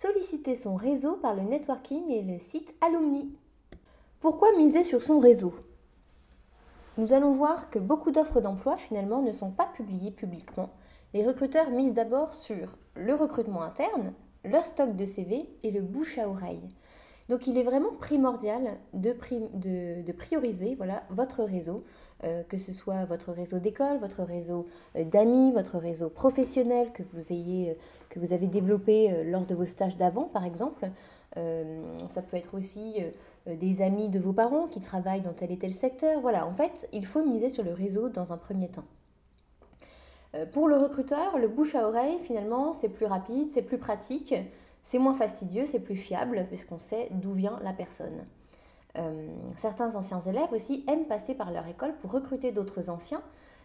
solliciter son réseau par le networking et le site Alumni. Pourquoi miser sur son réseau? Nous allons voir que beaucoup d'offres d'emploi finalement ne sont pas publiées publiquement. Les recruteurs misent d'abord sur le recrutement interne, leur stock de CV et le bouche à oreille. Donc il est vraiment primordial de, prioriser voilà, votre réseau, euh, que ce soit votre réseau d'école, votre réseau euh, d'amis, votre réseau professionnel que vous, ayez, euh, que vous avez développé lors de vos stages d'avant par exemple. ça peut être aussi des amis de vos parents qui travaillent dans tel et tel secteur. Voilà, en fait, il faut miser sur le réseau dans un premier temps. Pour le recruteur, le bouche à oreille, finalement, c'est plus rapide, c'est plus pratique. C'est moins fastidieux, c'est plus fiable puisqu'on sait d'où vient la personne. Euh, certains anciens élèves aussi aiment passer par leur école pour recruter d'autres anciens.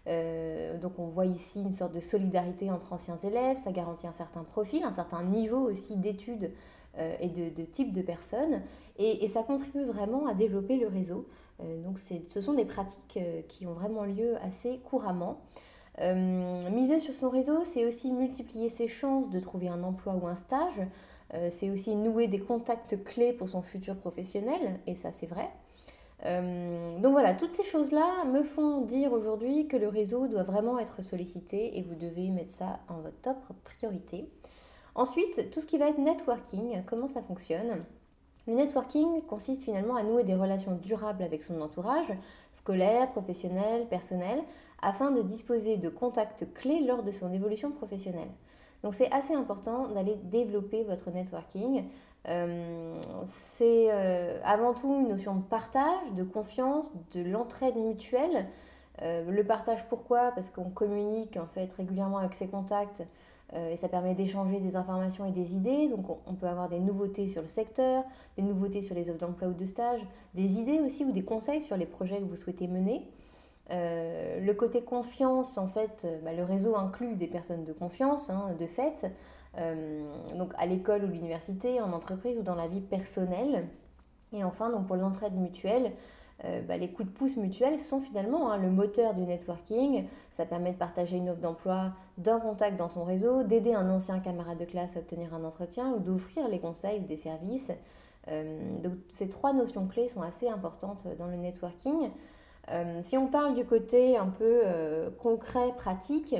Euh, donc on voit ici une sorte de solidarité entre anciens élèves, ça garantit un certain profil, un certain niveau aussi d'études euh, et de, type de personnes, et, ça contribue vraiment à développer le réseau. donc ce sont des pratiques qui ont vraiment lieu assez couramment. Euh, miser sur son réseau, c'est aussi multiplier ses chances de trouver un emploi ou un stage. Euh, c'est aussi nouer des contacts clés pour son futur professionnel, et ça c'est vrai. Euh, donc voilà, toutes ces choses-là me font dire aujourd'hui que le réseau doit vraiment être sollicité et vous devez mettre ça en votre top priorité. Ensuite, tout ce qui va être networking, comment ça fonctionne? Le networking consiste finalement à nouer des relations durables avec son entourage, scolaire, professionnel, personnel, afin de disposer de contacts clés lors de son évolution professionnelle. Donc c'est assez important d'aller développer votre networking. Euh, c'est euh, avant tout une notion de partage, de confiance, de l'entraide mutuelle. Euh, le partage pourquoi? Parce qu'on communique en fait régulièrement avec ses contacts et ça permet d'échanger des informations et des idées. Donc on, peut avoir des nouveautés sur le secteur, des nouveautés sur les offres d'emploi ou de stage, des idées aussi ou des conseils sur les projets que vous souhaitez mener. Euh, le côté confiance, en fait, euh, bah, le réseau inclut des personnes de confiance, hein, de fait, donc à l'école ou l'université, en entreprise ou dans la vie personnelle. Et enfin, donc pour l'entraide mutuelle, euh, bah, les coups de pouce mutuels sont finalement hein, le moteur du networking. Ça permet de partager une offre d'emploi, d'un contact dans son réseau, d'aider un ancien camarade de classe à obtenir un entretien ou d'offrir les conseils ou des services. Euh, donc ces trois notions clés sont assez importantes dans le networking. Euh, si on parle du côté un peu concret, pratique,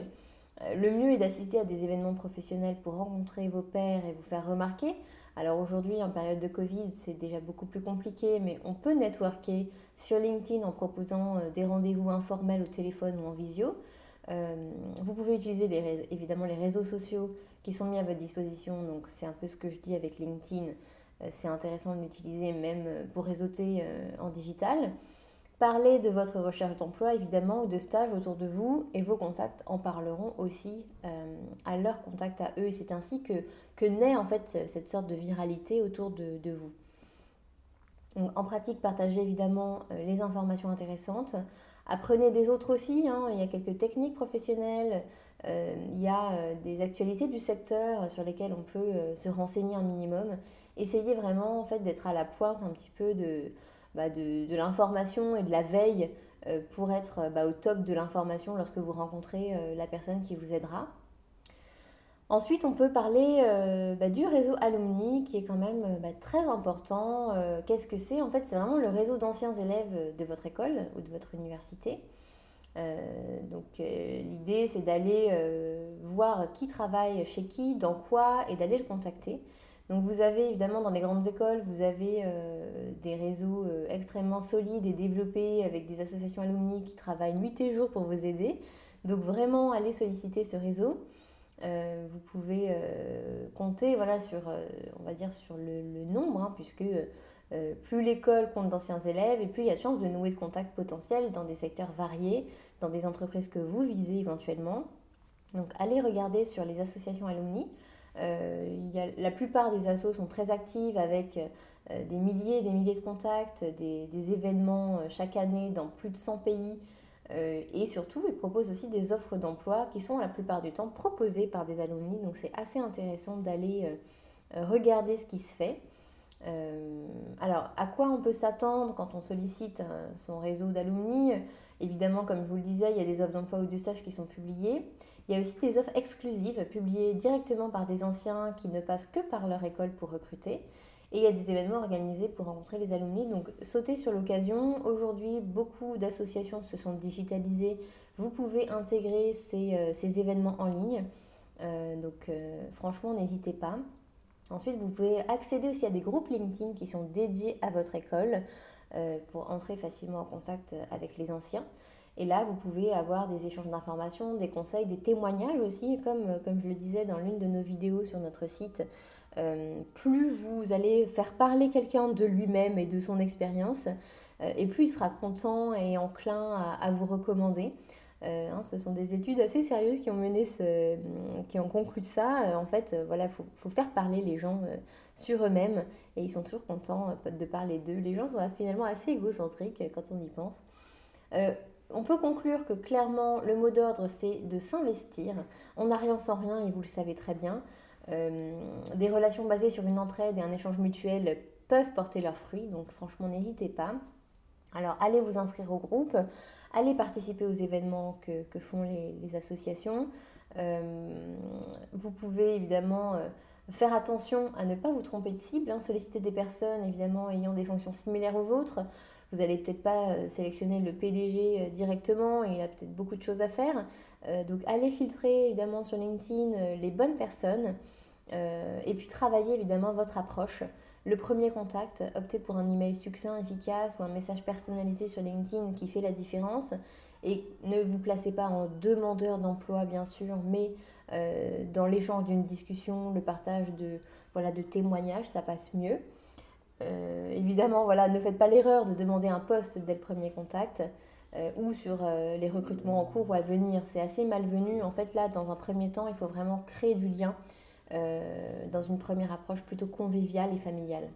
le mieux est d'assister à des événements professionnels pour rencontrer vos pairs et vous faire remarquer. Alors aujourd'hui, en période de Covid, c'est déjà beaucoup plus compliqué, mais on peut networker sur LinkedIn en proposant euh, des rendez-vous informels au téléphone ou en visio. Euh, vous pouvez utiliser évidemment les réseaux sociaux qui sont mis à votre disposition. Donc c'est un peu ce que je dis avec LinkedIn. Euh, c'est intéressant de l'utiliser même pour réseauter en digital. Parlez de votre recherche d'emploi, évidemment, ou de stage autour de vous, et vos contacts en parleront aussi euh, à leur contact à eux. Et c'est ainsi que, naît en fait cette sorte de viralité autour de, vous. en pratique, partagez évidemment euh, les informations intéressantes. Apprenez des autres aussi. Hein. Il y a quelques techniques professionnelles. Euh, il y a des actualités du secteur sur lesquelles on peut se renseigner un minimum. Essayez vraiment en fait d'être à la pointe un petit peu de bah, de, l'information et de la veille euh, pour être bah, au top de l'information lorsque vous rencontrez euh, la personne qui vous aidera. Ensuite, on peut parler euh, bah, du réseau alumni qui est quand même très important. Qu'est-ce que c'est? En fait, c'est vraiment le réseau d'anciens élèves de votre école ou de votre université. donc l'idée, c'est d'aller voir qui travaille chez qui, dans quoi, et d'aller le contacter. Donc vous avez évidemment dans les grandes écoles, vous avez euh, des réseaux euh, extrêmement solides et développés avec des associations alumni qui travaillent nuit et jour pour vous aider. Donc vraiment allez solliciter ce réseau. Euh, vous pouvez compter voilà, sur, on va dire sur le, nombre, hein, puisque plus l'école compte d'anciens élèves et plus il y a de chances de nouer de contacts potentiels dans des secteurs variés, dans des entreprises que vous visez éventuellement. Donc allez regarder sur les associations alumni. La plupart des assos sont très actives avec des milliers et des milliers de contacts, des, événements chaque année dans plus de 100 pays. et surtout, ils proposent aussi des offres d'emploi qui sont la plupart du temps proposées par des alumni. Donc c'est assez intéressant d'aller regarder ce qui se fait. Euh, alors, à quoi on peut s'attendre quand on sollicite euh, son réseau d'alumni? Évidemment, comme je vous le disais, il y a des offres d'emploi ou de stage qui sont publiées. Il y a aussi des offres exclusives publiées directement par des anciens qui ne passent que par leur école pour recruter. Et il y a des événements organisés pour rencontrer les alumni. Donc sautez sur l'occasion. Aujourd'hui, beaucoup d'associations se sont digitalisées. Vous pouvez intégrer ces, euh, ces événements en ligne. donc franchement, n'hésitez pas. Ensuite, vous pouvez accéder aussi à des groupes LinkedIn qui sont dédiés à votre école euh, pour entrer facilement en contact avec les anciens. Et là, vous pouvez avoir des échanges d'informations, des conseils, des témoignages aussi, comme, comme je le disais dans l'une de nos vidéos sur notre site. Euh, plus vous allez faire parler quelqu'un de lui-même et de son expérience, euh, et plus il sera content et enclin à vous recommander. Euh, hein, ce sont des études assez sérieuses qui ont mené ce, qui ont conclu ça. Euh, en fait, euh, voilà, faut, faire parler les gens sur eux-mêmes et ils sont toujours contents de parler d'eux. Les gens sont finalement assez égocentriques quand on y pense. on peut conclure que clairement, le mot d'ordre, c'est de s'investir. On n'a rien sans rien et vous le savez très bien. des relations basées sur une entraide et un échange mutuel peuvent porter leurs fruits, donc franchement, n'hésitez pas. Alors, allez vous inscrire au groupe, allez participer aux événements que, font les, associations. Euh, vous pouvez évidemment euh, faire attention à ne pas vous tromper de cible, hein, solliciter des personnes évidemment ayant des fonctions similaires aux vôtres. Vous n'allez peut-être pas euh, sélectionner le PDG directement, il a peut-être beaucoup de choses à faire. donc allez filtrer évidemment sur LinkedIn les bonnes personnes et puis travailler évidemment votre approche. Le premier contact, optez pour un email succinct, efficace ou un message personnalisé sur LinkedIn qui fait la différence. Et ne vous placez pas en demandeur d'emploi, bien sûr, mais euh, dans l'échange d'une discussion, le partage de, voilà, de témoignages, ça passe mieux. Euh, évidemment, voilà, ne faites pas l'erreur de demander un poste dès le premier contact euh, ou sur les recrutements en cours ou à venir. C'est assez malvenu. En fait, là, dans un premier temps, il faut vraiment créer du lien euh, dans une première approche plutôt conviviale et familiale.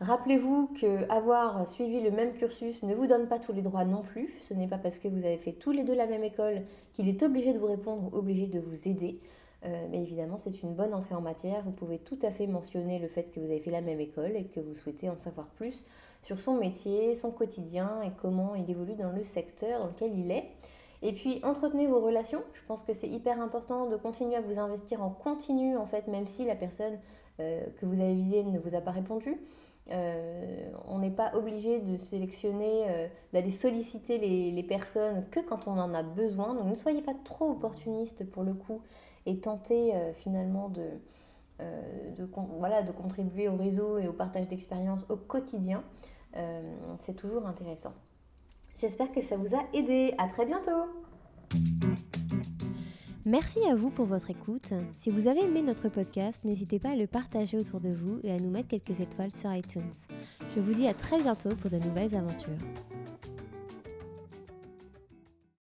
Rappelez-vous que avoir suivi le même cursus ne vous donne pas tous les droits non plus. Ce n'est pas parce que vous avez fait tous les deux la même école qu'il est obligé de vous répondre, obligé de vous aider. Euh, mais évidemment, c'est une bonne entrée en matière. Vous pouvez tout à fait mentionner le fait que vous avez fait la même école et que vous souhaitez en savoir plus sur son métier, son quotidien et comment il évolue dans le secteur dans lequel il est. Et puis entretenez vos relations. Je pense que c'est hyper important de continuer à vous investir en continu, en fait, même si la personne euh, que vous avez visée ne vous a pas répondu. Euh, on n'est pas obligé de sélectionner, euh, d'aller solliciter les, personnes que quand on en a besoin. Donc ne soyez pas trop opportuniste pour le coup et tentez finalement de, de, voilà, de contribuer au réseau et au partage d'expériences au quotidien. c'est toujours intéressant. J'espère que ça vous a aidé. À très bientôt. Merci à vous pour votre écoute. Si vous avez aimé notre podcast, n'hésitez pas à le partager autour de vous et à nous mettre quelques étoiles sur iTunes. Je vous dis à très bientôt pour de nouvelles aventures.